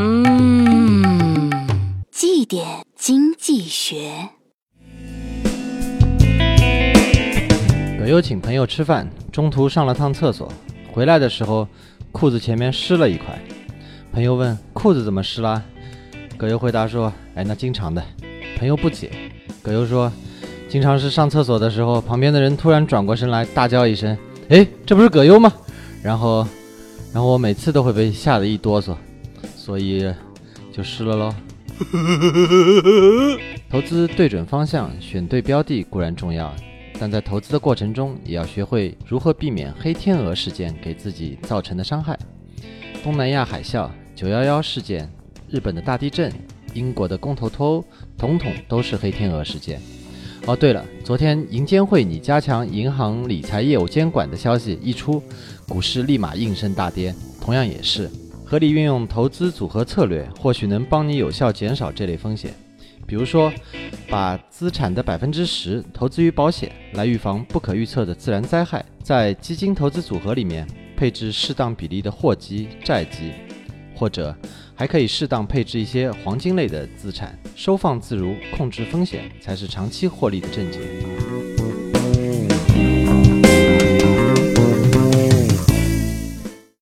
嗯，绩点经济学。葛优请朋友吃饭，中途上了趟厕所，回来的时候裤子前面湿了一块。朋友问：“裤子怎么湿啦？”葛优回答说：“哎，那经常的。”朋友不解，葛优说：“经常是上厕所的时候，旁边的人突然转过身来，大叫一声：‘哎，这不是葛优吗？’然后，然后我每次都会被吓得一哆嗦，所以就湿了喽。”投资对准方向，选对标的固然重要。但在投资的过程中，也要学会如何避免黑天鹅事件给自己造成的伤害。东南亚海啸、九幺幺事件、日本的大地震、英国的公投脱欧，统统都是黑天鹅事件。哦，对了，昨天银监会拟加强银行理财业务监管的消息一出，股市立马应声大跌。同样也是，合理运用投资组合策略，或许能帮你有效减少这类风险。比如说，把资产的百分之十投资于保险，来预防不可预测的自然灾害；在基金投资组合里面配置适当比例的货基、债基，或者还可以适当配置一些黄金类的资产，收放自如，控制风险，才是长期获利的正解。